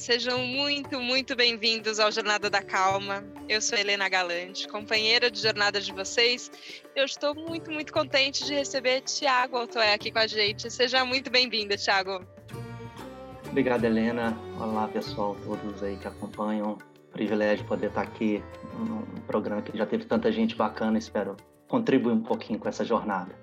sejam muito, muito bem-vindos ao Jornada da Calma. Eu sou Helena Galante, companheira de jornada de vocês. Eu estou muito, muito contente de receber Tiago Altoé aqui com a gente. Seja muito bem-vindo, Tiago. Obrigado, Helena. Olá, pessoal, todos aí que acompanham. Privilégio poder estar aqui num programa que já teve tanta gente bacana. Espero contribuir um pouquinho com essa jornada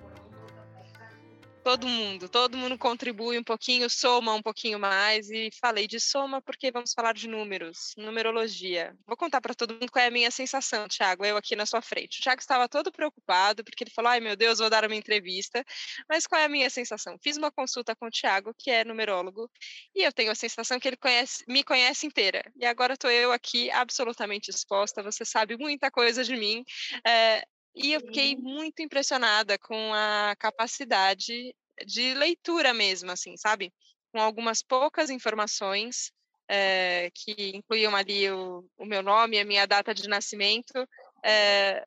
todo mundo, todo mundo contribui um pouquinho, soma um pouquinho mais e falei de soma porque vamos falar de números, numerologia. Vou contar para todo mundo qual é a minha sensação, Thiago, eu aqui na sua frente. O Thiago estava todo preocupado porque ele falou: "Ai, meu Deus, vou dar uma entrevista". Mas qual é a minha sensação? Fiz uma consulta com o Thiago, que é numerólogo, e eu tenho a sensação que ele conhece, me conhece inteira. E agora estou eu aqui absolutamente exposta, você sabe muita coisa de mim. É, e eu fiquei muito impressionada com a capacidade de leitura mesmo, assim, sabe? Com algumas poucas informações é, que incluíam ali o, o, meu nome, a minha data de nascimento, é,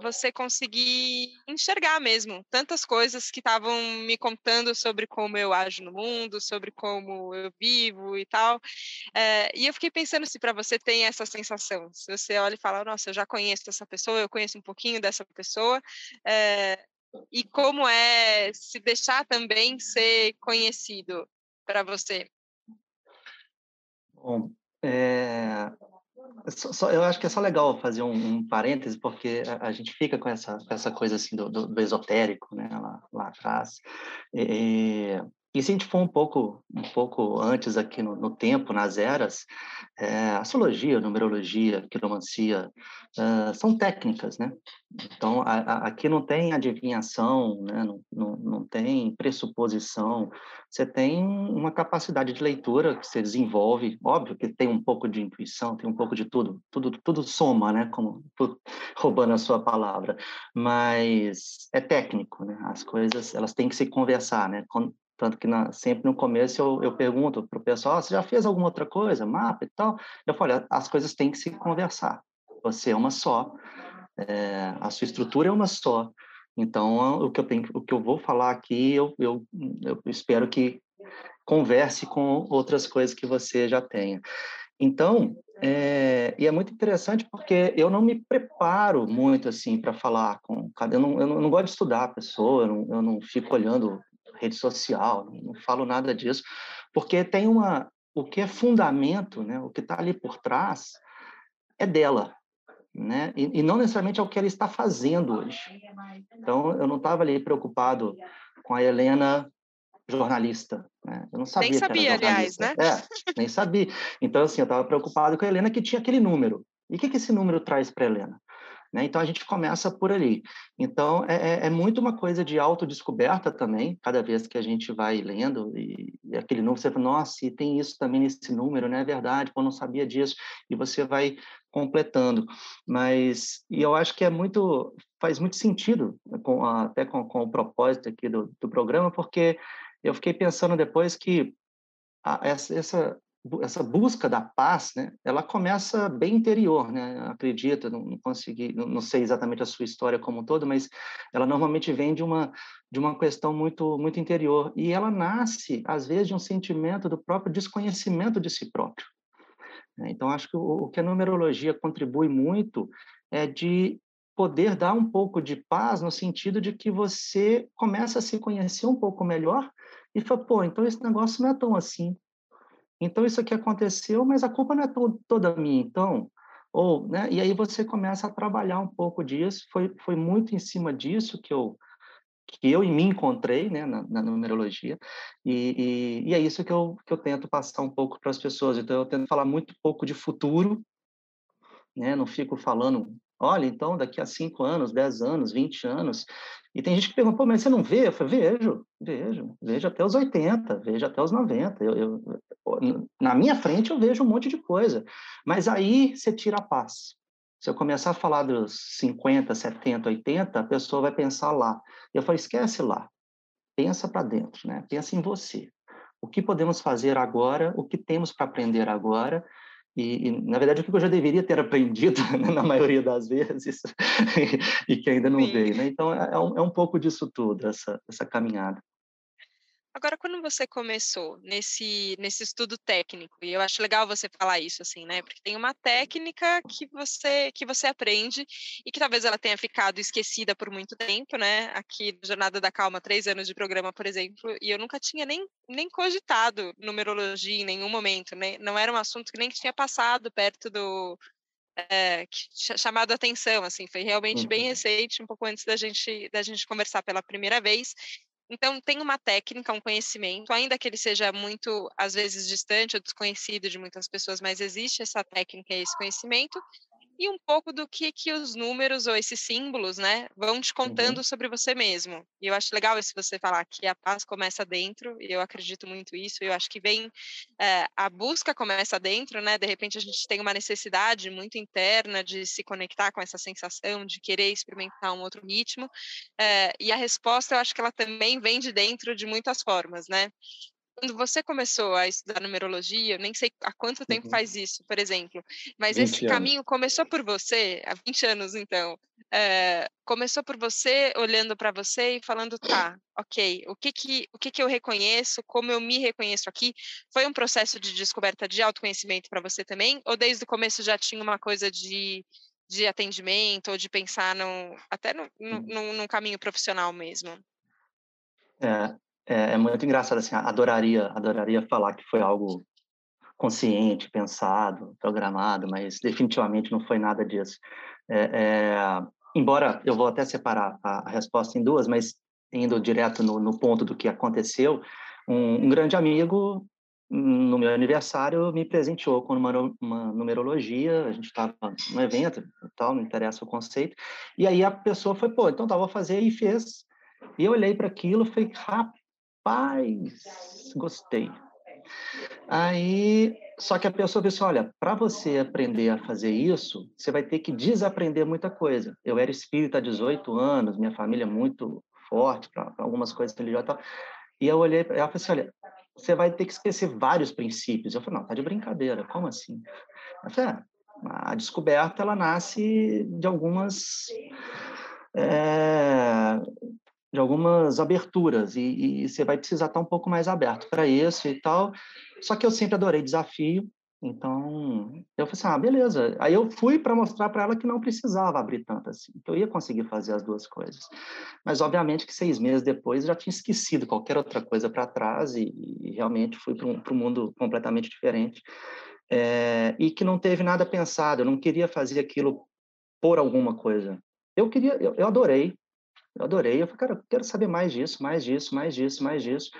você conseguir enxergar mesmo tantas coisas que estavam me contando sobre como eu ajo no mundo, sobre como eu vivo e tal. É, e eu fiquei pensando se para você tem essa sensação, se você olha e fala, nossa, eu já conheço essa pessoa, eu conheço um pouquinho dessa pessoa, é, e como é se deixar também ser conhecido para você. Bom, é, só, eu acho que é só legal fazer um, um parêntese, porque a, a, gente fica com essa, essa coisa assim do, do, do esotérico, né, lá, lá atrás. E, e se a gente for um pouco, um pouco antes aqui no, no tempo, nas eras, é, astrologia, numerologia, quiromancia, é, são técnicas, né? Então, a, a, aqui não tem adivinhação, né? não, não, não tem pressuposição, você tem uma capacidade de leitura que você desenvolve, óbvio que tem um pouco de intuição, tem um pouco de tudo, tudo, tudo soma, né? Como roubando a sua palavra, mas é técnico, né? As coisas, elas têm que se conversar, né? Tanto que na, sempre no começo eu, eu pergunto para o pessoal: ah, você já fez alguma outra coisa, mapa e tal? Eu falo: as coisas têm que se conversar. Você é uma só, é, a sua estrutura é uma só. Então, o que eu tenho, o que eu vou falar aqui, eu, eu, eu espero que converse com outras coisas que você já tenha. Então, é, e é muito interessante porque eu não me preparo muito assim para falar com cada. Eu eu não, gosto de estudar a pessoa, eu não, eu não fico olhando rede social, não falo nada disso, porque tem uma o que é fundamento, né, o que está ali por trás é dela, né, e, e, não necessariamente é o que ela está fazendo hoje. Então eu não estava ali preocupado com a Helena jornalista, né? Eu não sabia. Nem sabia, aliás, né? É, nem sabia. Então assim eu estava preocupado com a Helena que tinha aquele número. E o que, que esse número traz para Helena? Né? Então, a gente começa por ali. Então, é, é, é muito uma coisa de autodescoberta também, cada vez que a gente vai lendo, e, e aquele número, você fala, nossa, e tem isso também nesse número, não né? é verdade, eu não sabia disso, e você vai completando. Mas, e eu acho que é muito, faz muito sentido, com, até com, com o propósito aqui do, do programa, porque eu fiquei pensando depois que essa, essa essa busca da paz, né, ela começa bem interior, né, acredito, não, não consegui, não, não, sei exatamente a sua história como um todo, mas ela normalmente vem de uma de uma questão muito muito interior e ela nasce às vezes de um sentimento do próprio desconhecimento de si próprio. Né. Então acho que o, o que a numerologia contribui muito é de poder dar um pouco de paz no sentido de que você começa a se conhecer um pouco melhor e fala, pô, então esse negócio não é tão assim, então, isso aqui aconteceu, mas a culpa não é to toda minha, então. Ou, né? E aí você começa a trabalhar um pouco disso. Foi, foi muito em cima disso que eu, que eu me encontrei né, na, na numerologia, e, e, e, é isso que eu, que eu tento passar um pouco para as pessoas. Então, eu tento falar muito pouco de futuro, né, não fico falando Olha, então, daqui a 5 anos, 10 anos, 20 anos. E tem gente que pergunta, mas você não vê? Eu falei, vejo, vejo, vejo até os 80, vejo até os 90. Eu, eu, na minha frente eu vejo um monte de coisa. Mas aí você tira a paz. Se eu começar a falar dos 50, 70, 80, a pessoa vai pensar lá. Eu falei, esquece lá. Pensa para dentro, né? Pensa em você. O que podemos fazer agora? O que temos para aprender agora? E, e, na verdade, o que eu já deveria ter aprendido, né, na maioria das vezes, e, que ainda não Sim. veio. Né? Então, é, é, um, é um pouco disso tudo, essa, essa caminhada. Agora, quando você começou nesse, nesse estudo técnico, e eu acho legal você falar isso, assim, né? Porque tem uma técnica que você, que você aprende e que talvez ela tenha ficado esquecida por muito tempo, né? Aqui Jornada da Calma, três anos de programa, por exemplo, e eu nunca tinha nem, nem cogitado numerologia em nenhum momento, né? Não era um assunto que nem tinha passado perto do, é, chamado atenção, assim, foi realmente bem uhum. recente, um pouco antes da gente da gente conversar pela primeira vez. Então, tem uma técnica, um conhecimento, ainda que ele seja muito, às vezes, distante ou desconhecido de muitas pessoas, mas existe essa técnica e esse conhecimento, e um pouco do que, que os números ou esses símbolos, né, vão te contando uhum. sobre você mesmo. E eu acho legal isso você falar que a paz começa dentro, e eu acredito muito isso, eu acho que vem, é, a busca começa dentro, né, de repente a gente tem uma necessidade muito interna de se conectar com essa sensação, de querer experimentar um outro ritmo, é, e a resposta eu acho que ela também vem de dentro de muitas formas, né quando você começou a estudar numerologia, nem sei há quanto tempo uhum. faz isso, por exemplo, mas esse anos. caminho começou por você, há 20 anos então, é, começou por você olhando para você e falando, tá, ok, o que que, o que que eu reconheço, como eu me reconheço aqui, foi um processo de descoberta de autoconhecimento para você também, ou desde o começo já tinha uma coisa de, de atendimento, ou de pensar no, até no, no, hum. no, num caminho profissional mesmo? É, é, é, muito engraçado, assim, adoraria, adoraria falar que foi algo consciente, pensado, programado, mas definitivamente não foi nada disso. É, é, embora eu vou até separar a, a, resposta em duas, mas indo direto no, no ponto do que aconteceu, um, um, grande amigo no meu aniversário me presenteou com uma, uma numerologia, a gente estava no evento, tal, não interessa o conceito, e aí a pessoa foi, pô, então tá, vou fazer e fez. E eu olhei para aquilo falei, rapaz, Rapaz, gostei. Aí, só que a pessoa disse, olha, para você aprender a fazer isso, você vai ter que desaprender muita coisa. Eu era espírita há 18 anos, minha família é muito forte para algumas coisas religiosas e tal. E eu olhei ela falei assim, olha, você vai ter que esquecer vários princípios. Eu falei, não, tá de brincadeira, como assim? Eu falei, é, a descoberta, ela nasce de algumas é, de algumas aberturas e, e, você vai precisar estar um pouco mais aberto para isso e tal. Só que eu sempre adorei desafio, então eu falei assim, ah, beleza. Aí eu fui para mostrar para ela que não precisava abrir tanto assim, que eu ia conseguir fazer as duas coisas. Mas obviamente que seis meses depois eu já tinha esquecido qualquer outra coisa para trás e, e, realmente fui para um, mundo completamente diferente é, e que não teve nada pensado. Eu não queria fazer aquilo por alguma coisa. Eu queria, eu, eu adorei, eu adorei. Eu falei, cara, eu quero saber mais disso, mais disso, mais disso, mais disso.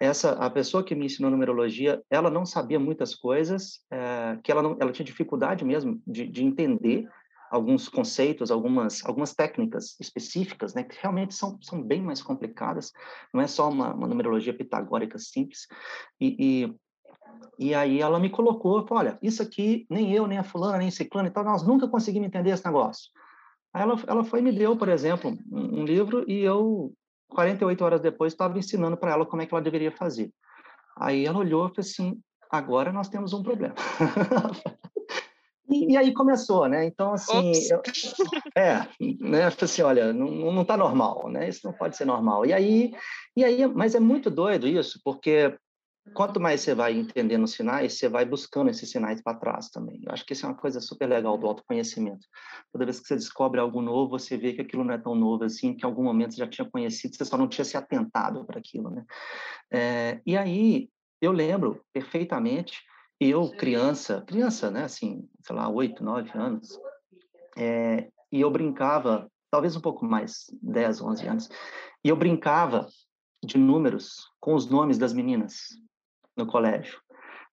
Essa, a pessoa que me ensinou numerologia, ela não sabia muitas coisas, é, que ela, não, ela tinha dificuldade mesmo de, de entender alguns conceitos, algumas, algumas técnicas específicas, né, que realmente são, são bem mais complicadas, não é só uma, uma numerologia pitagórica simples. E, e, e, aí ela me colocou, falou, olha, isso aqui, nem eu, nem a fulana, nem a ciclana e tal, nós nunca conseguimos entender esse negócio. Aí ela, ela foi e me deu, por exemplo, um, um livro e eu, 48 horas depois, estava ensinando para ela como é que ela deveria fazer. Aí ela olhou e falou assim, agora nós temos um problema. e, e, aí começou, né? Então, assim, eu, é, né? Falei assim, olha, não, não tá normal, né? Isso não pode ser normal. E aí, e aí, mas é muito doido isso, porque Quanto mais você vai entendendo os sinais, você vai buscando esses sinais para trás também. Eu acho que isso é uma coisa super legal do autoconhecimento. Toda vez que você descobre algo novo, você vê que aquilo não é tão novo assim, que em algum momento você já tinha conhecido, você só não tinha se atentado para aquilo, né? É, e aí, eu lembro perfeitamente, eu, criança, criança, né, assim, sei lá, oito, nove anos, é, e eu brincava, talvez um pouco mais, 10, 11 anos, e eu brincava de números com os nomes das meninas no colégio,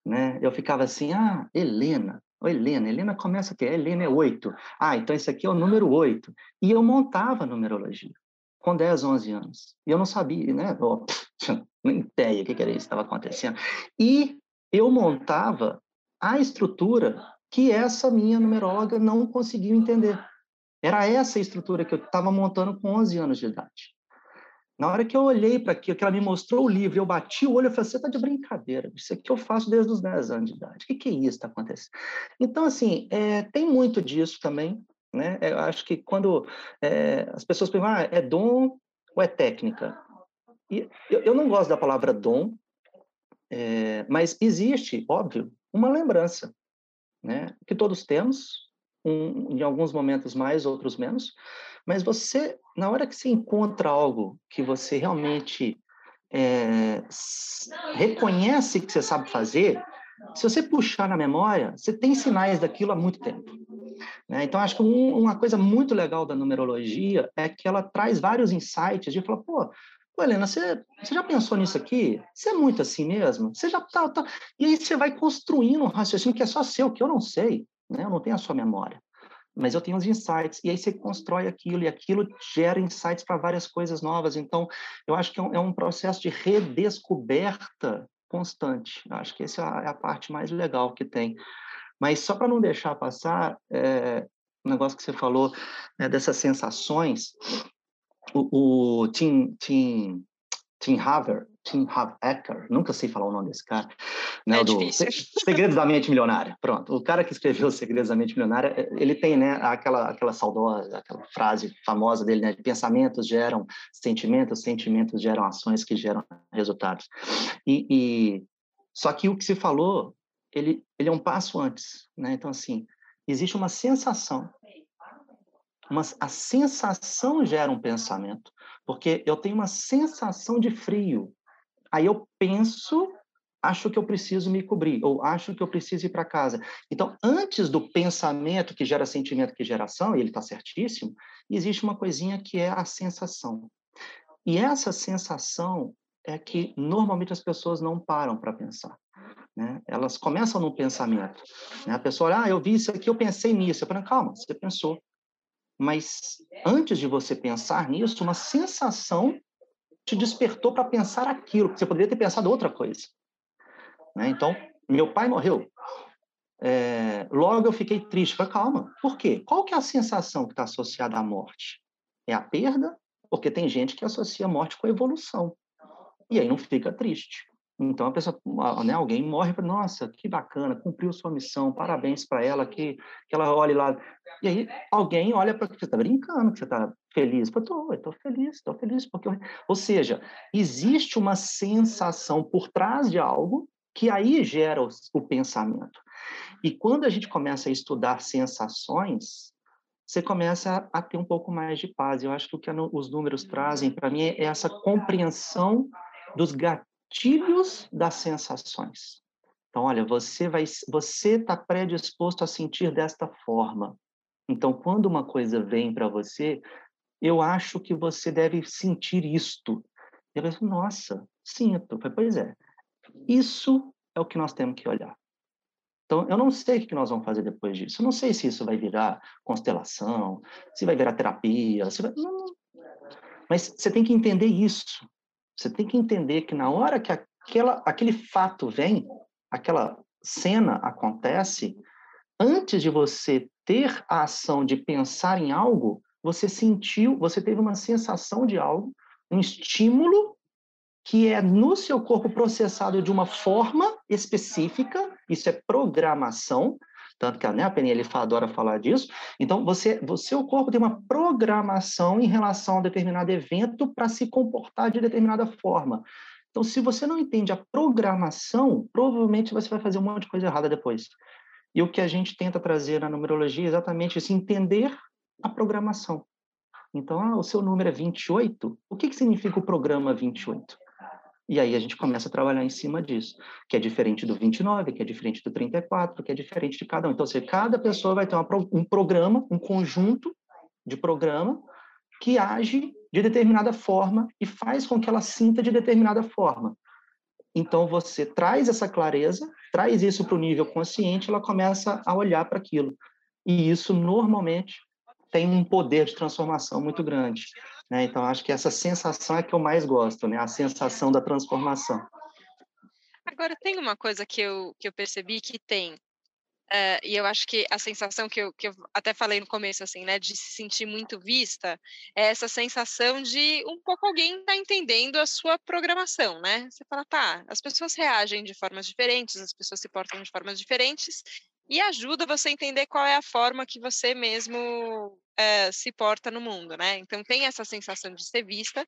né? Eu ficava assim, ah, Helena, Ô, Helena, Helena começa aqui, Helena é oito. Ah, então esse aqui é o número oito. E eu montava numerologia com 10, 11 anos. E eu não sabia, né? Eu, não ideia o que era isso que estava acontecendo. E eu montava a estrutura que essa minha numeróloga não conseguiu entender. Era essa estrutura que eu estava montando com 11 anos de idade. Na hora que eu olhei para aquilo, que ela me mostrou o livro, eu bati o olho e falei, você está de brincadeira, isso aqui eu faço desde os 10 anos de idade, o que, que é isso que está acontecendo? Então, assim, é, tem muito disso também, né? Eu acho que quando é, as pessoas perguntam, ah, é dom ou é técnica? E eu, eu não gosto da palavra dom, é, mas existe, óbvio, uma lembrança, né? Que todos temos, um, em alguns momentos mais, outros menos. Mas você, na hora que você encontra algo que você realmente é, reconhece que você sabe fazer, se você puxar na memória, você tem sinais daquilo há muito tempo. Né? Então, acho que um, uma coisa muito legal da numerologia é que ela traz vários insights de falar, pô, pô Helena, você, você já pensou nisso aqui? Você é muito assim mesmo? Você já tá, tá... E aí você vai construindo um raciocínio que é só seu, que eu não sei, né? eu não tenho a sua memória mas eu tenho os insights, e aí você constrói aquilo, e aquilo gera insights para várias coisas novas. Então, eu acho que é um, é um processo de redescoberta constante. Eu acho que essa é, é a parte mais legal que tem. Mas só para não deixar passar, é, o negócio que você falou né, dessas sensações, o, o Tim, Tim, Tim Haver, Tim Hacker, nunca sei falar o nome desse cara, né, é do Segredos da Mente Milionária. Pronto, o cara que escreveu Segredos da Mente Milionária, eh, ele tem, né, aquela aquela saudosa, aquela frase famosa dele, né, pensamentos geram sentimentos, sentimentos geram ações que geram resultados. E, e só que o que se falou, ele ele é um passo antes, né? Então assim, existe uma sensação uma, a sensação gera um pensamento, porque eu tenho uma sensação de frio. Aí eu penso, acho que eu preciso me cobrir, ou acho que eu preciso ir para casa. Então, antes do pensamento que gera sentimento, que gera ação, e ele está certíssimo, existe uma coisinha que é a sensação. E essa sensação é que normalmente as pessoas não param para pensar. Né? Elas começam no pensamento. Né? A pessoa olha, ah, eu vi isso aqui, eu pensei nisso. Eu falo, calma, você pensou. Mas antes de você pensar nisso, uma sensação te despertou para pensar aquilo, você poderia ter pensado outra coisa. Né? Então, meu pai morreu. É, logo eu fiquei triste. Falei, calma, por quê? Qual que é a sensação que está associada à morte? É a perda? Porque tem gente que associa a morte com a evolução. E aí não fica triste. Então a pessoa, né, alguém morre para nossa, que bacana, cumpriu sua missão, parabéns para ela, que, que ela olhe lá. E aí alguém olha para você está brincando, que você está feliz. Eu estou, estou feliz, estou feliz porque, eu... ou seja, existe uma sensação por trás de algo que aí gera o, o pensamento. E quando a gente começa a estudar sensações, você começa a, a ter um pouco mais de paz. Eu acho que o que os números trazem para mim é essa compreensão dos gatilhos gatilhos das sensações. Então, olha, você vai, você está predisposto a sentir desta forma. Então, quando uma coisa vem para você, eu acho que você deve sentir isto. E eu penso, nossa, sinto. Pois é, isso é o que nós temos que olhar. Então, eu não sei o que nós vamos fazer depois disso. Eu não sei se isso vai virar constelação, se vai virar terapia. Se vai... Mas você tem que entender isso. Você tem que entender que na hora que aquela, aquele fato vem, aquela cena acontece, antes de você ter a ação de pensar em algo, você sentiu, você teve uma sensação de algo, um estímulo que é no seu corpo processado de uma forma específica, isso é programação, tanto que né, a ele adora falar disso. Então, você, você, o corpo tem uma programação em relação a um determinado evento para se comportar de determinada forma. Então, se você não entende a programação, provavelmente você vai fazer um monte de coisa errada depois. E o que a gente tenta trazer na numerologia é exatamente isso, entender a programação. Então, ah, o seu número é 28. O que, que significa o programa 28? E aí a gente começa a trabalhar em cima disso, que é diferente do 29, que é diferente do 34, que é diferente de cada um. Então, se cada pessoa vai ter uma, um programa, um conjunto de programa que age de determinada forma e faz com que ela sinta de determinada forma. Então, você traz essa clareza, traz isso para o nível consciente, ela começa a olhar para aquilo. E isso, normalmente, tem um poder de transformação muito grande. Né? Então, acho que essa sensação é que eu mais gosto, né? a sensação da transformação. Agora, tem uma coisa que eu, que eu percebi que tem, uh, e eu acho que a sensação que eu, que eu até falei no começo, assim, né, de se sentir muito vista, é essa sensação de um pouco alguém tá entendendo a sua programação, né? Você fala, tá, as pessoas reagem de formas diferentes, as pessoas se portam de formas diferentes, e ajuda você a entender qual é a forma que você mesmo é, se porta no mundo, né? Então tem essa sensação de ser vista.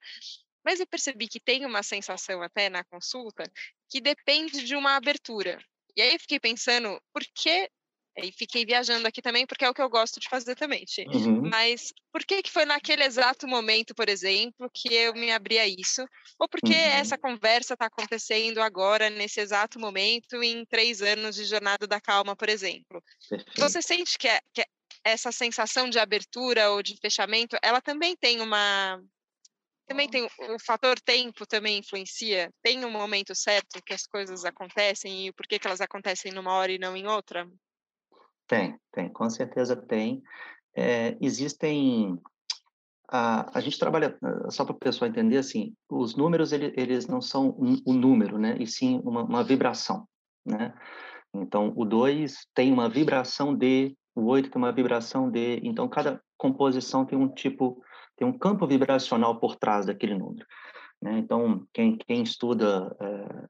Mas eu percebi que tem uma sensação até na consulta que depende de uma abertura. E aí eu fiquei pensando, por que e fiquei viajando aqui também, porque é o que eu gosto de fazer também, Ti. Uhum. Mas por que, que foi naquele exato momento, por exemplo, que eu me abri a isso? Ou por que uhum. essa conversa está acontecendo agora, nesse exato momento, em três anos de Jornada da Calma, por exemplo? Perfeito. Você sente que, é, que essa sensação de abertura ou de fechamento, ela também tem uma também tem o fator tempo também influencia? Tem um momento certo que as coisas acontecem e por que, que elas acontecem numa hora e não em outra? Tem, tem, com certeza tem. É, existem. A, a gente trabalha, eh, só para o pessoal entender, assim, os números, ele, eles não são um, um, número, né? E sim uma, uma vibração, né? Então, o 2 tem uma vibração de, o 8 tem uma vibração de, então cada composição tem um tipo, tem um campo vibracional por trás daquele número. Né? Então, quem, quem estuda é,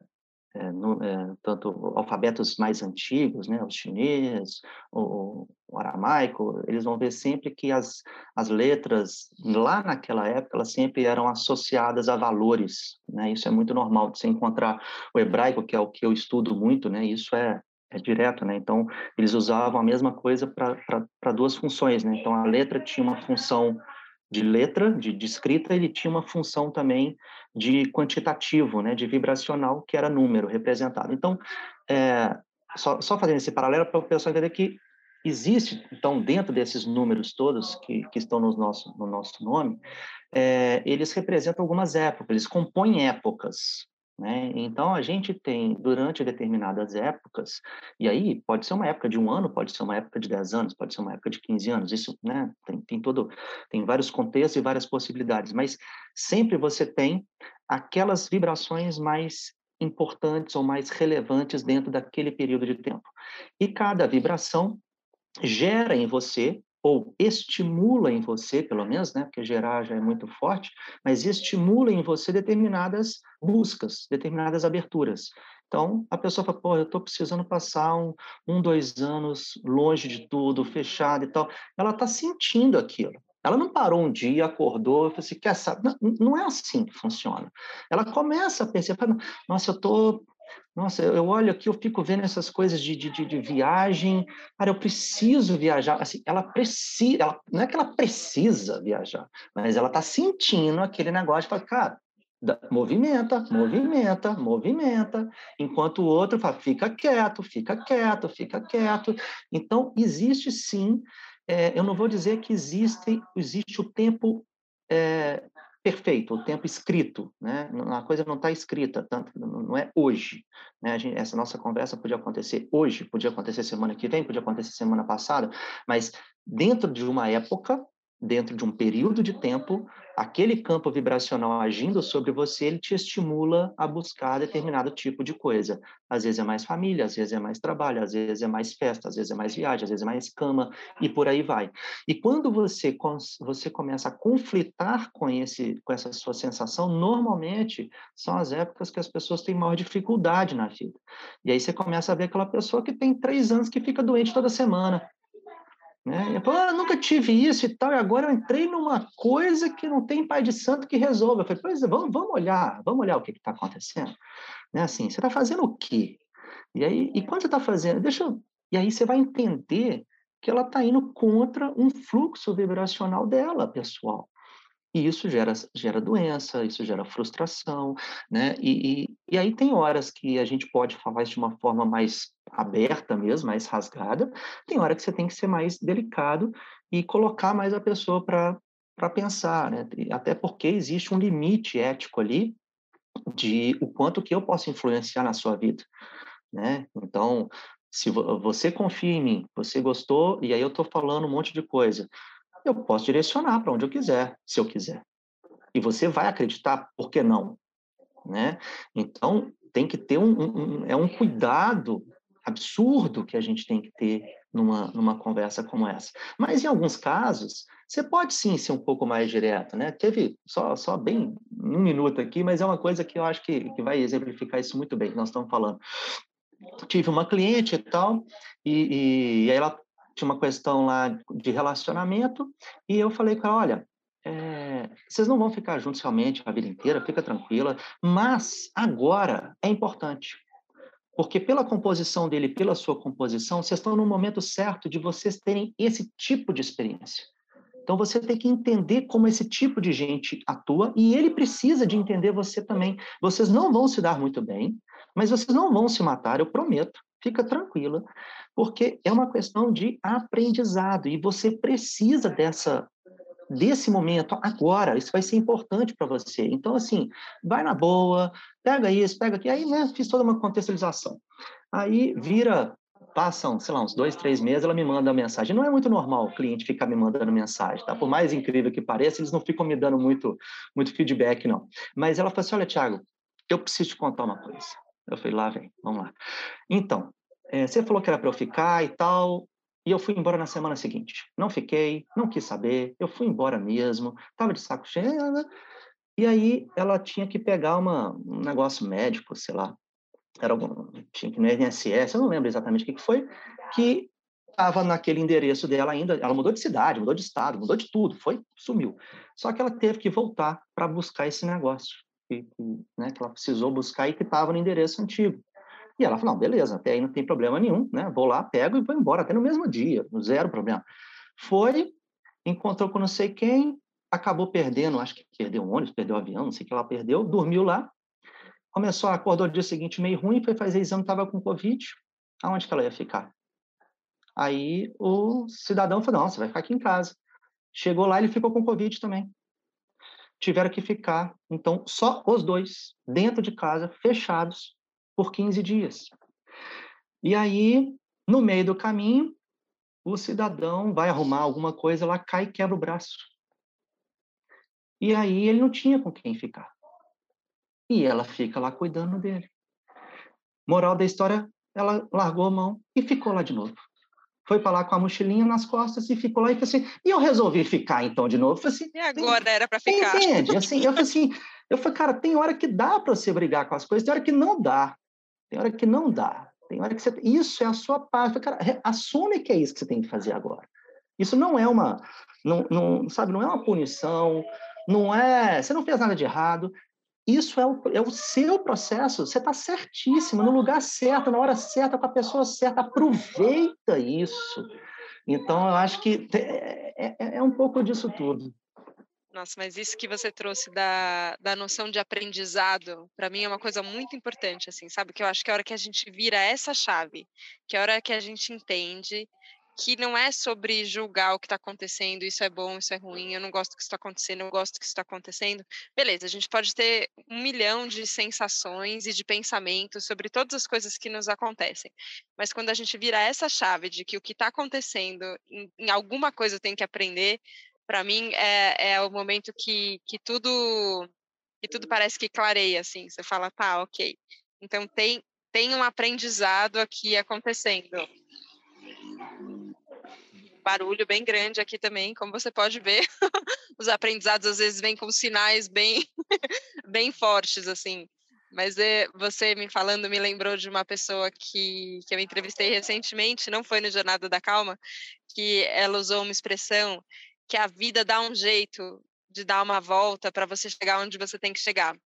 é, no, é, tanto alfabetos mais antigos, né, o chinês, o, o, aramaico, eles vão ver sempre que as, as letras, lá naquela época, elas sempre eram associadas a valores, né, isso é muito normal de você encontrar o hebraico, que é o que eu estudo muito, né, isso é, é direto, né, então eles usavam a mesma coisa para duas funções, né, então a letra tinha uma função de letra, de, de, escrita, ele tinha uma função também de quantitativo, né, de vibracional, que era número representado. Então, é, só, só fazendo esse paralelo para o pessoal entender que existe, então, dentro desses números todos que, que estão no nosso, no nosso nome, é, eles representam algumas épocas, eles compõem épocas, né? Então, a gente tem, durante determinadas épocas, e aí pode ser uma época de um ano, pode ser uma época de 10 anos, pode ser uma época de 15 anos, isso né, tem, tem, todo, tem vários contextos e várias possibilidades, mas sempre você tem aquelas vibrações mais importantes ou mais relevantes dentro daquele período de tempo. E cada vibração gera em você ou estimula em você, pelo menos, né, porque gerar já é muito forte, mas estimula em você determinadas buscas, determinadas aberturas. Então, a pessoa fala, pô, eu estou precisando passar um, um, dois anos longe de tudo, fechado e tal. Ela está sentindo aquilo. Ela não parou um dia, acordou falou assim, quer saber? Não, não é assim que funciona. Ela começa a perceber, nossa, eu estou nossa, eu olho aqui, eu fico vendo essas coisas de, de, de, viagem. Cara, eu preciso viajar. Assim, ela precisa, ela, não é que ela precisa viajar, mas ela está sentindo aquele negócio. Fala, cara, movimenta, movimenta, movimenta. Enquanto o outro fala, fica quieto, fica quieto, fica quieto. Então, existe sim. É, eu não vou dizer que existe, existe o tempo é, perfeito, o tempo escrito, né? A coisa não está escrita, tanto não é hoje, né? Gente, essa nossa conversa podia acontecer hoje, podia acontecer semana que vem, podia acontecer semana passada, mas dentro de uma época dentro de um período de tempo, aquele campo vibracional agindo sobre você, ele te estimula a buscar determinado tipo de coisa. Às vezes é mais família, às vezes é mais trabalho, às vezes é mais festa, às vezes é mais viagem, às vezes é mais cama e por aí vai. E quando você você começa a conflitar com esse com essa sua sensação, normalmente são as épocas que as pessoas têm maior dificuldade na vida. E aí você começa a ver aquela pessoa que tem três anos que fica doente toda semana, né? Eu, falei, ah, nunca tive isso e tal, e agora eu entrei numa coisa que não tem pai de santo que resolva. Eu falei, pois é, vamos, vamos olhar, vamos olhar o que está acontecendo. Né? Assim, você está fazendo o quê? E aí, e quando você está fazendo, deixa eu... E aí você vai entender que ela está indo contra um fluxo vibracional dela, pessoal. E isso gera, gera doença, isso gera frustração, né? E, e, e, aí tem horas que a gente pode falar isso de uma forma mais aberta mesmo, mais rasgada, tem hora que você tem que ser mais delicado e colocar mais a pessoa para pensar, né? Até porque existe um limite ético ali de o quanto que eu posso influenciar na sua vida, né? Então, se você confia em mim, você gostou, e aí eu estou falando um monte de coisa, eu posso direcionar para onde eu quiser, se eu quiser. E você vai acreditar, por que não? Né? Então, tem que ter um, um, é um cuidado absurdo que a gente tem que ter numa, numa conversa como essa. Mas, em alguns casos, você pode sim ser um pouco mais direto, né? Teve, só, só bem um minuto aqui, mas é uma coisa que eu acho que, que vai exemplificar isso muito bem, que nós estamos falando. Tive uma cliente e tal, e, e aí ela tinha uma questão lá de relacionamento, e eu falei com ela, olha, é, vocês não vão ficar juntos realmente a vida inteira, fica tranquila, mas agora é importante. Porque pela composição dele, pela sua composição, vocês estão no momento certo de vocês terem esse tipo de experiência. Então você tem que entender como esse tipo de gente atua e ele precisa de entender você também. Vocês não vão se dar muito bem, mas vocês não vão se matar, eu prometo. Fica tranquila, porque é uma questão de aprendizado e você precisa dessa desse momento agora, isso vai ser importante para você. Então assim, vai na boa, pega isso, pega aqui, aí né, fiz toda uma contextualização. Aí vira passam, sei lá, uns dois, três meses, ela me manda uma mensagem. Não é muito normal o cliente ficar me mandando mensagem, tá? Por mais incrível que pareça, eles não ficam me dando muito, muito feedback, não. Mas ela falou assim, olha, Thiago, eu preciso te contar uma coisa. Eu falei, lá vem, vamos lá. Então, é, você falou que era para eu ficar e tal, e eu fui embora na semana seguinte. Não fiquei, não quis saber, eu fui embora mesmo, estava de saco cheio, né? e aí ela tinha que pegar uma, um negócio médico, sei lá, era algum, tinha que no INSS, eu não lembro exatamente o que foi, que estava naquele endereço dela ainda, ela mudou de cidade, mudou de estado, mudou de tudo, foi, sumiu. Só que ela teve que voltar para buscar esse negócio, que, que, né, que ela precisou buscar e que estava no endereço antigo. E ela falou, não, beleza, até aí não tem problema nenhum, né? Vou lá, pego e vou embora, até no mesmo dia, zero problema. Foi, encontrou com não sei quem, acabou perdendo, acho que perdeu um ônibus, perdeu o avião, não sei o que ela perdeu, dormiu lá, Começou, acordou no dia seguinte meio ruim, foi fazer exame, estava com Covid. Aonde que ela ia ficar? Aí o cidadão falou, não, você vai ficar aqui em casa. Chegou lá, ele ficou com Covid também. Tiveram que ficar, então, só os dois, dentro de casa, fechados, por 15 dias. E aí, no meio do caminho, o cidadão vai arrumar alguma coisa lá, cai e quebra o braço. E aí ele não tinha com quem ficar. E ela fica lá cuidando dele. Moral da história, ela largou a mão e ficou lá de novo. Foi para lá com a mochilinha nas costas e ficou lá e falou assim. E eu resolvi ficar então de novo. Falei assim, e agora era para ficar? Entende? Assim, eu falei assim, eu falei, cara, tem hora que dá para você brigar com as coisas, tem hora que não dá. Tem hora que não dá. Tem hora que você. Isso é a sua parte. Cara, assume que é isso que você tem que fazer agora. Isso não é uma. Não, não, sabe, não é uma punição, não é. Você não fez nada de errado. Isso é o, é o seu processo. Você está certíssimo, no lugar certo, na hora certa, com a pessoa certa. Aproveita isso. Então, eu acho que é, é, é um pouco disso tudo. Nossa, mas isso que você trouxe da, da noção de aprendizado, para mim é uma coisa muito importante, assim, sabe? Que eu acho que é a hora que a gente vira essa chave, que é a hora que a gente entende que não é sobre julgar o que está acontecendo, isso é bom, isso é ruim, eu não gosto que está acontecendo, eu gosto que está acontecendo. Beleza, a gente pode ter um milhão de sensações e de pensamentos sobre todas as coisas que nos acontecem, mas quando a gente vira essa chave de que o que está acontecendo, em, em, alguma coisa tenho que aprender, para mim é, é o momento que, que tudo que tudo parece que clareia, assim, você fala, tá, ok. Então tem, tem um aprendizado aqui acontecendo barulho bem grande aqui também, como você pode ver. Os aprendizados às vezes vêm com sinais bem, bem fortes, assim. Mas é, você me falando me lembrou de uma pessoa que, que eu entrevistei recentemente, não foi no Jornada da Calma, que ela usou uma expressão que a vida dá um jeito de dar uma volta para você chegar onde você tem que chegar.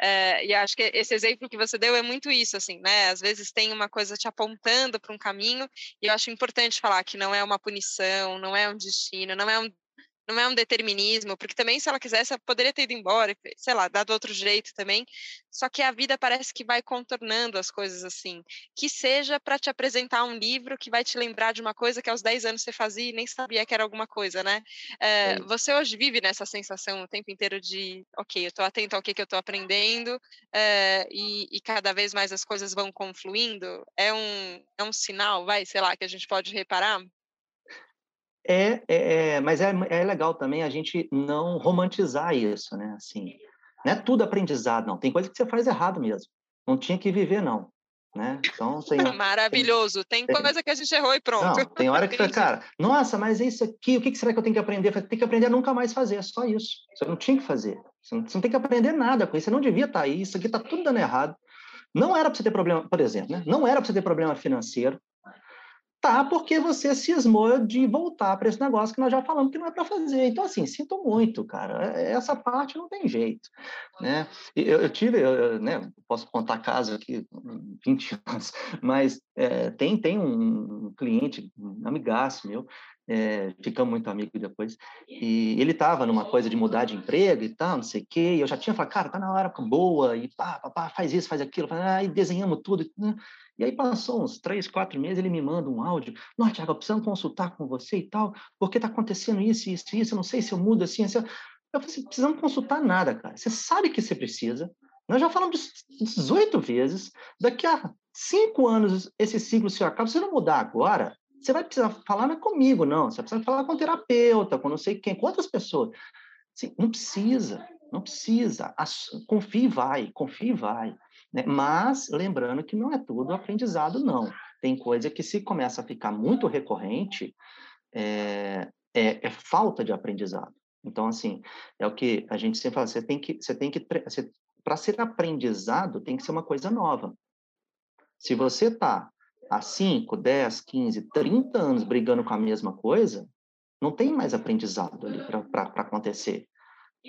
É, e acho que esse exemplo que você deu é muito isso, assim, né? Às vezes tem uma coisa te apontando para um caminho, e eu acho importante falar que não é uma punição, não é um destino, não é um não é um determinismo, porque também se ela quisesse, ela poderia ter ido embora, sei lá, dado outro jeito também. Só que a vida parece que vai contornando as coisas assim. Que seja para te apresentar um livro que vai te lembrar de uma coisa que aos 10 anos você fazia e nem sabia que era alguma coisa, né? É, você hoje vive nessa sensação o tempo inteiro de, ok, eu estou atento ao que, que eu estou aprendendo é, e, e, cada vez mais as coisas vão confluindo. É um, é um sinal, vai, sei lá, que a gente pode reparar? É, é, é, mas é, é legal também a gente não romantizar isso, né? Assim, não é tudo aprendizado, não. Tem coisa que você faz errado mesmo. Não tinha que viver, não. Né? Então, tem, Maravilhoso. Tem, tem, coisa que a gente errou e pronto. Não, tem hora que fala, cara, nossa, mas isso aqui, o que será que eu tenho que aprender? Tem que aprender a nunca mais fazer, é só isso. Você não tinha que fazer. Você não, você não tem que aprender nada com isso. Você não devia estar aí. Isso aqui está tudo dando errado. Não era para você ter problema, por exemplo, né? Não era para você ter problema financeiro. Tá, porque você cismou de voltar para esse negócio que nós já falamos que não é para fazer. Então, assim, sinto muito, cara. Essa parte não tem jeito, né? Eu, eu tive, eu, né, posso contar caso aqui, 20 anos, mas é, tem, tem um cliente, um amigaço meu, é, ficamos muito amigos depois, e ele estava numa coisa de mudar de emprego e tal, não sei o quê, e eu já tinha falado, cara, tá na hora boa, e pá, pá, pá faz isso, faz aquilo, ah, e desenhamos tudo, né? E aí passou uns três, quatro meses, ele me manda um áudio, não, Tiago, eu preciso consultar com você e tal, porque está acontecendo isso, isso, isso, eu não sei se eu mudo assim, assim. Eu falei assim, precisamos consultar nada, cara, você sabe que você precisa, nós já falamos 18 vezes, daqui a cinco anos esse ciclo se acaba, se você não mudar agora, você vai precisar falar não é comigo, não. Você vai precisar falar com terapeuta, com não sei quem, com outras pessoas. Assim, não precisa, não precisa. Confie e vai, confie e vai. Né? Mas, lembrando que não é tudo aprendizado, não. Tem coisa que se começa a ficar muito recorrente, é, é, é falta de aprendizado. Então, assim, é o que a gente sempre fala, você tem que, você tem que, para ser aprendizado, tem que ser uma coisa nova. Se você está há 5, 10, 15, 30 anos brigando com a mesma coisa, não tem mais aprendizado ali para acontecer.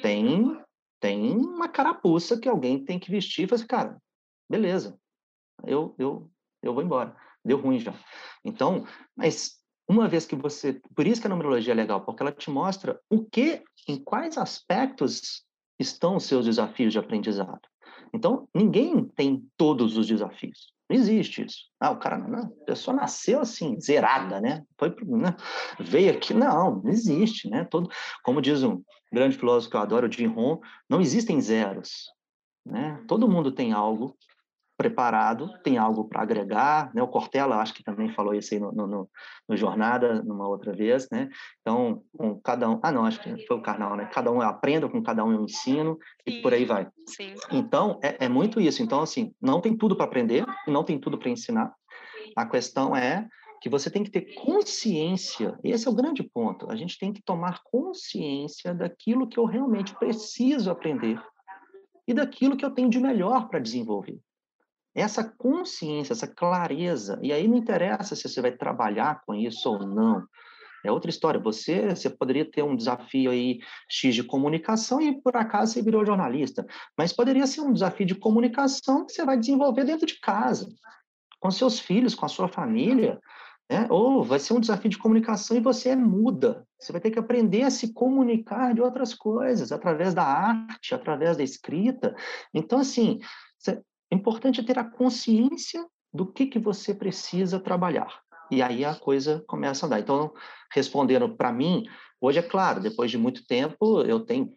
Tem, tem uma carapuça que alguém tem que vestir e falar assim, cara, beleza, eu, eu, eu vou embora. Deu ruim já. Então, mas uma vez que você. Por isso que a numerologia é legal, porque ela te mostra o que, em quais aspectos estão os seus desafios de aprendizado. Então, ninguém tem todos os desafios. Não existe isso. Ah, o cara, não, a pessoa nasceu assim, zerada, né? Foi, né? Veio aqui, não, não existe, né? Todo, como diz um grande filósofo que eu adoro, o Jim Rohn, não existem zeros, né? Todo mundo tem algo preparado, tem algo para agregar, né? O Cortella, acho que também falou isso aí no, no, no, Jornada, numa outra vez, né? Então, com cada um... Ah, não, acho que foi o Carnal, né? Cada um aprenda, com cada um eu ensino, sim, e por aí vai. Sim. Então, é, é muito isso. Então, assim, não tem tudo para aprender, não tem tudo para ensinar. A questão é que você tem que ter consciência, esse é o grande ponto, a gente tem que tomar consciência daquilo que eu realmente preciso aprender e daquilo que eu tenho de melhor para desenvolver essa consciência, essa clareza, e aí não interessa se você vai trabalhar com isso ou não. É outra história. Você, você poderia ter um desafio aí X de comunicação e por acaso você virou jornalista, mas poderia ser um desafio de comunicação que você vai desenvolver dentro de casa, com seus filhos, com a sua família, né? Ou vai ser um desafio de comunicação e você é muda. Você vai ter que aprender a se comunicar de outras coisas, através da arte, através da escrita. Então, assim, é importante ter a consciência do que, que você precisa trabalhar. E aí a coisa começa a andar. Então, respondendo para mim, hoje é claro, depois de muito tempo, eu tenho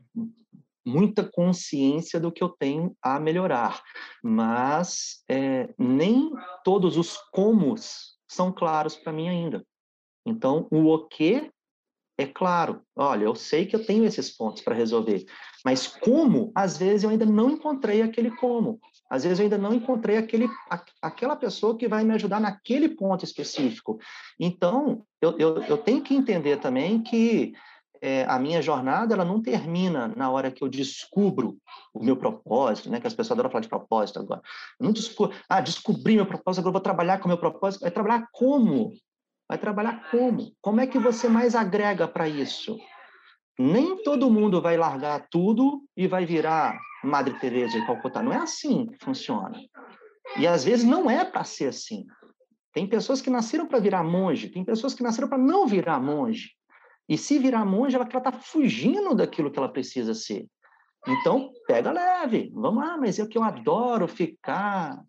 muita consciência do que eu tenho a melhorar, mas é, nem todos os comos são claros para mim ainda. Então, o o que é claro, olha, eu sei que eu tenho esses pontos para resolver, mas como, às vezes, eu ainda não encontrei aquele como. Às vezes eu ainda não encontrei aquele, aquela pessoa que vai me ajudar naquele ponto específico. Então, eu, eu, eu tenho que entender também que é, a minha jornada ela não termina na hora que eu descubro o meu propósito, né? Que as pessoas adoram falar de propósito agora. Eu não descubro, ah, descobri meu propósito, agora vou trabalhar com o meu propósito. Vai trabalhar como? Vai trabalhar como? Como é que você mais agrega para isso? Nem todo mundo vai largar tudo e vai virar Madre Teresa de Calcutá. Não é assim que funciona. E às vezes não é para ser assim. Tem pessoas que nasceram para virar monge, tem pessoas que nasceram para não virar monge. E se virar monge, ela está fugindo daquilo que ela precisa ser. Então, pega leve. Vamos lá, mas é que eu adoro ficar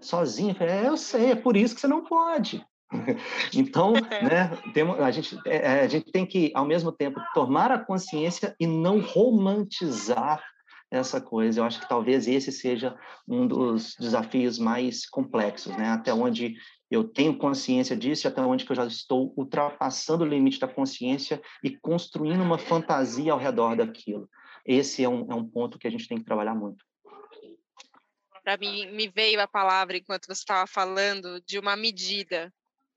sozinha. É, eu sei, é por isso que você não pode. então, né, temos, a, gente, é, é, a gente tem que, ao mesmo tempo, tomar a consciência e não romantizar essa coisa. Eu acho que talvez esse seja um dos desafios mais complexos, né? Até onde eu tenho consciência disso até onde eu já estou ultrapassando o limite da consciência e construindo uma fantasia ao redor daquilo. Esse é um, é um ponto que a gente tem que trabalhar muito. Para mim, me veio a palavra, enquanto você estava falando, de uma medida.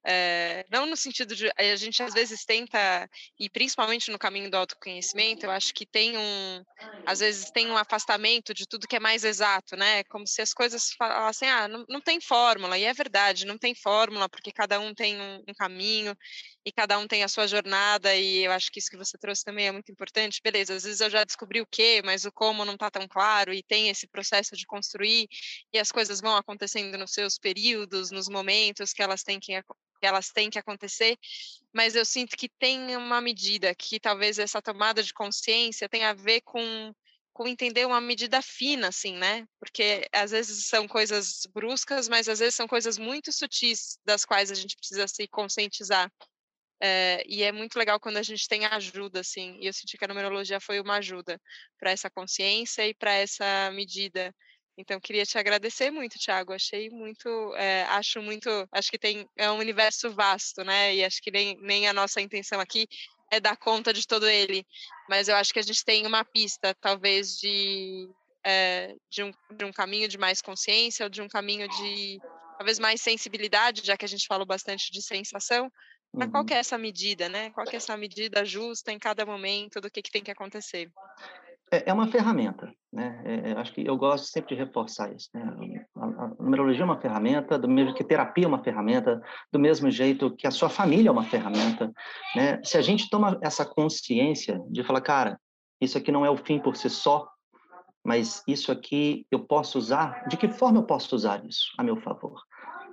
É, não no sentido de a gente às vezes tenta e principalmente no caminho do autoconhecimento eu acho que tem um às vezes tem um afastamento de tudo que é mais exato né como se as coisas falassem ah não, não tem fórmula e é verdade não tem fórmula porque cada um tem um, um caminho e cada um tem a sua jornada e eu acho que isso que você trouxe também é muito importante beleza às vezes eu já descobri o que mas o como não está tão claro e tem esse processo de construir e as coisas vão acontecendo nos seus períodos nos momentos que elas têm que que elas têm que acontecer, mas eu sinto que tem uma medida que talvez essa tomada de consciência tenha a ver com com entender uma medida fina, assim, né? Porque às vezes são coisas bruscas, mas às vezes são coisas muito sutis das quais a gente precisa se conscientizar. É, e é muito legal quando a gente tem ajuda, assim. E eu senti que a numerologia foi uma ajuda para essa consciência e para essa medida então, queria te agradecer muito, Thiago. Achei muito, é, acho muito, acho que tem é um universo vasto, né? E acho que nem, nem a nossa intenção aqui é dar conta de todo ele. Mas eu acho que a gente tem uma pista, talvez, de, é, de, um, de um caminho de mais consciência, ou de um caminho de talvez mais sensibilidade, já que a gente falou bastante de sensação. Mas uhum. qual que é essa medida, né? Qual que é essa medida justa em cada momento do que, que tem que acontecer? É, é uma ferramenta, né? É, é, acho que eu gosto sempre de reforçar isso. Né? A, a, numerologia é uma ferramenta, do mesmo que terapia é uma ferramenta, do mesmo jeito que a sua família é uma ferramenta, né? Se a gente toma essa consciência de falar, cara, isso aqui não é o fim por si só, mas isso aqui eu posso usar, de que forma eu posso usar isso a meu favor?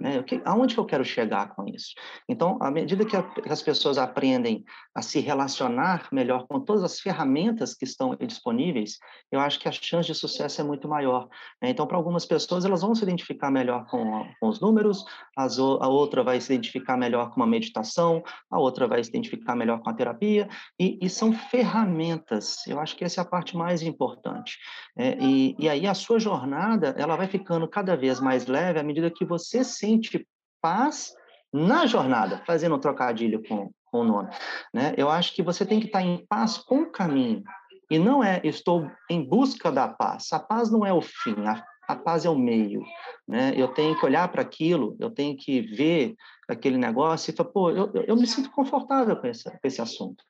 Né? Que, aonde que eu quero chegar com isso? Então, à medida que, a, que, as pessoas aprendem a se relacionar melhor com todas as ferramentas que estão disponíveis, eu acho que a chance de sucesso é muito maior. Né? Então, para algumas pessoas, elas vão se identificar melhor com, com os números, as, a outra vai se identificar melhor com uma meditação, a outra vai se identificar melhor com a terapia, e, e são ferramentas. Eu acho que essa é a parte mais importante. É, e, e aí a sua jornada, ela vai ficando cada vez mais leve à medida que você se sente paz na jornada, fazendo um trocadilho com, com o nome. Né? Eu acho que você tem que estar em paz com o caminho. E não é estou em busca da paz. A paz não é o fim, a, a paz é o meio. Né? Eu tenho que olhar para aquilo, eu tenho que ver aquele negócio e falar, pô, eu, eu me sinto confortável com esse, com esse assunto.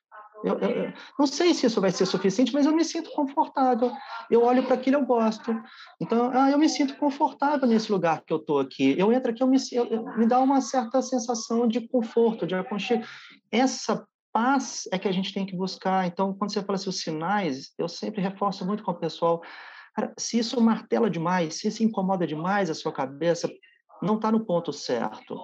Eu, eu, eu, não sei se isso vai ser suficiente, mas eu me sinto confortável. Eu olho para aquilo, eu gosto. Então, ah, eu me sinto confortável nesse lugar que eu estou aqui. Eu entro aqui, eu me, me dá uma certa sensação de conforto, de aconchego. Essa paz é que a gente tem que buscar. Então, quando você fala assim, os sinais, eu sempre reforço muito com o pessoal. Cara, se isso martela demais, se isso incomoda demais a sua cabeça, não está no ponto certo.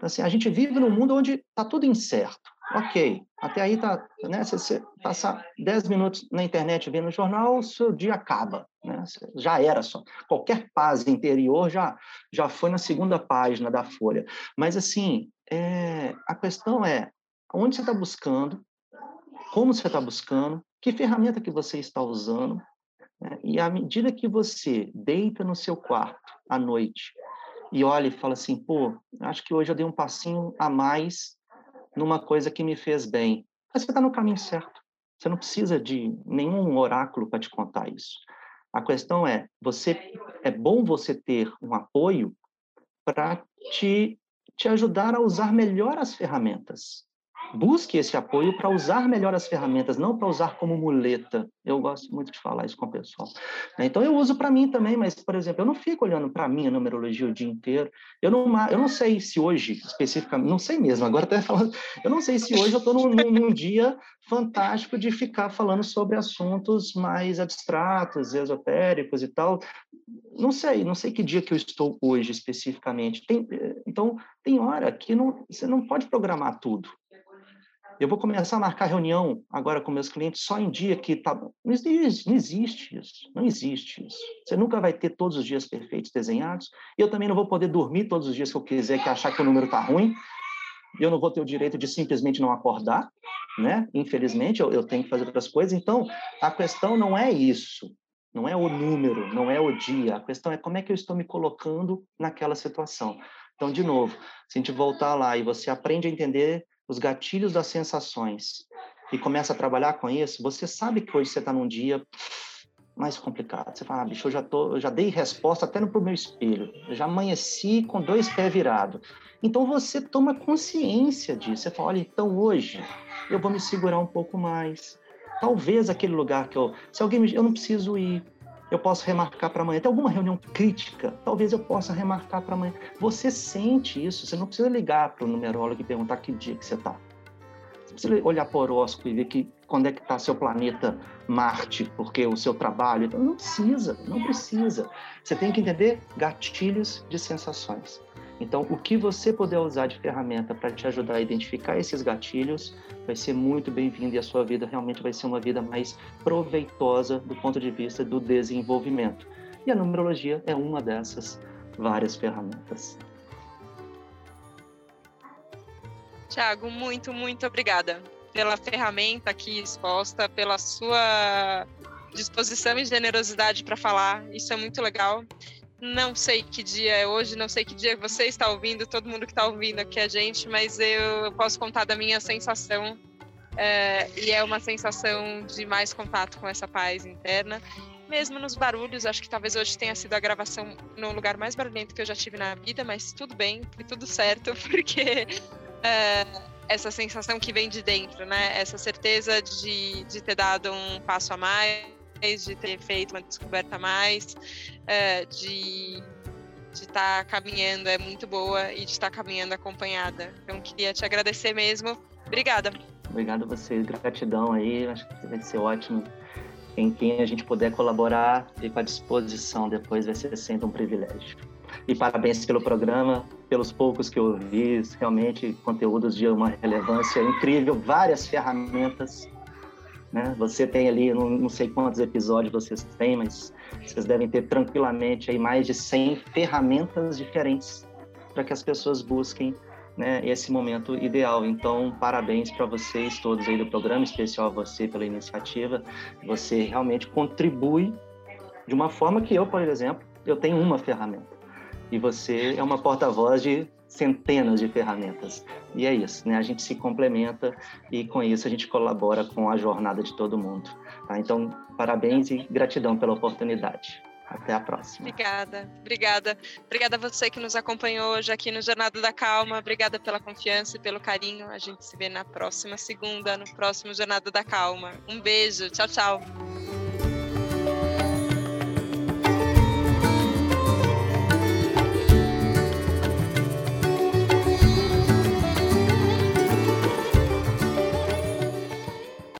Assim, a gente vive num mundo onde está tudo incerto. Ok, até aí tá, né? Se você passar 10 minutos na internet vendo o jornal, o seu dia acaba, né? Já era só. Qualquer paz interior já já foi na segunda página da folha. Mas assim, é, a questão é onde você está buscando, como você está buscando, que ferramenta que você está usando, né? e à medida que você deita no seu quarto à noite e olha e fala assim, pô, acho que hoje eu dei um passinho a mais numa coisa que me fez bem. Mas você está no caminho certo. Você não precisa de nenhum oráculo para te contar isso. A questão é, você é bom você ter um apoio para te, te ajudar a usar melhor as ferramentas busque esse apoio para usar melhor as ferramentas, não para usar como muleta. Eu gosto muito de falar isso com o pessoal. Né? Então, eu uso para mim também, mas, por exemplo, eu não fico olhando para mim a numerologia o dia inteiro. Eu não, eu não sei se hoje, especificamente, não sei mesmo, agora até falando, eu não sei se hoje eu estou num, num, dia fantástico de ficar falando sobre assuntos mais abstratos, esotéricos e tal. Não sei, não sei que dia que eu estou hoje especificamente. Tem, eh, então, tem hora que não, você não pode programar tudo. Eu vou começar a marcar reunião agora com meus clientes só em dia que tá. Não existe, não existe isso. Não existe isso. Você nunca vai ter todos os dias perfeitos desenhados. E eu também não vou poder dormir todos os dias que eu quiser, que achar que o número está ruim. Eu não vou ter o direito de simplesmente não acordar, né? Infelizmente, eu, eu tenho que fazer outras coisas. Então, a questão não é isso. Não é o número, não é o dia. A questão é como é que eu estou me colocando naquela situação. Então, de novo, se a gente voltar lá e você aprende a entender os gatilhos das sensações e começa a trabalhar com isso, você sabe que hoje você está num dia mais complicado. Você fala, ah, bicho, eu já, tô, eu já dei resposta até no pro meu espelho. Eu já amanheci com dois pés virados. Então você toma consciência disso. Você fala, olha, então hoje eu vou me segurar um pouco mais. Talvez aquele lugar que eu. Se alguém me. Eu não preciso ir. Eu posso remarcar para amanhã. Tem alguma reunião crítica? Talvez eu possa remarcar para amanhã. Você sente isso. Você não precisa ligar para o numerólogo e perguntar que dia que você está precisa olhar para o horóscopo e ver que quando é que está seu planeta Marte, porque o seu trabalho. Então, não precisa, não precisa. Você tem que entender gatilhos de sensações. Então, o que você puder usar de ferramenta para te ajudar a identificar esses gatilhos vai ser muito bem-vindo e a sua vida realmente vai ser uma vida mais proveitosa do ponto de vista do desenvolvimento. E a numerologia é uma dessas várias ferramentas. Tiago, muito, muito obrigada pela ferramenta aqui exposta, pela sua disposição e generosidade para falar. Isso é muito legal. Não sei que dia é hoje, não sei que dia você está ouvindo, todo mundo que está ouvindo aqui a gente, mas eu posso contar da minha sensação. É, e é uma sensação de mais contato com essa paz interna mesmo nos barulhos, acho que talvez hoje tenha sido a gravação no lugar mais barulhento que eu já tive na vida, mas tudo bem, foi tudo certo, porque é, essa sensação que vem de dentro, né? Essa certeza de, de ter dado um passo a mais, de ter feito uma descoberta a mais, é, de estar tá caminhando é muito boa e de estar tá caminhando acompanhada. Então, queria te agradecer mesmo. Obrigada. Obrigado a você, gratidão aí. Acho que vai ser ótimo. Em quem a gente puder colaborar, fico à disposição depois, vai ser sempre um privilégio. E parabéns pelo programa, pelos poucos que eu ouvi, realmente conteúdos de uma relevância incrível, várias ferramentas. Né? Você tem ali, não, não sei quantos episódios vocês têm, mas vocês devem ter tranquilamente aí mais de 100 ferramentas diferentes para que as pessoas busquem né, esse momento ideal. Então, parabéns para vocês todos aí do programa, especial a você pela iniciativa. Você realmente contribui de uma forma que eu, por exemplo, eu tenho uma ferramenta e você é uma porta-voz de centenas de ferramentas. E é isso, né? A gente se complementa e com isso a gente colabora com a jornada de todo mundo. Tá? Então, parabéns e gratidão pela oportunidade. Até a próxima. Obrigada, obrigada. Obrigada a você que nos acompanhou hoje aqui no Jornada da Calma. Obrigada pela confiança e pelo carinho. A gente se vê na próxima segunda, no próximo Jornada da Calma. Um beijo, tchau, tchau.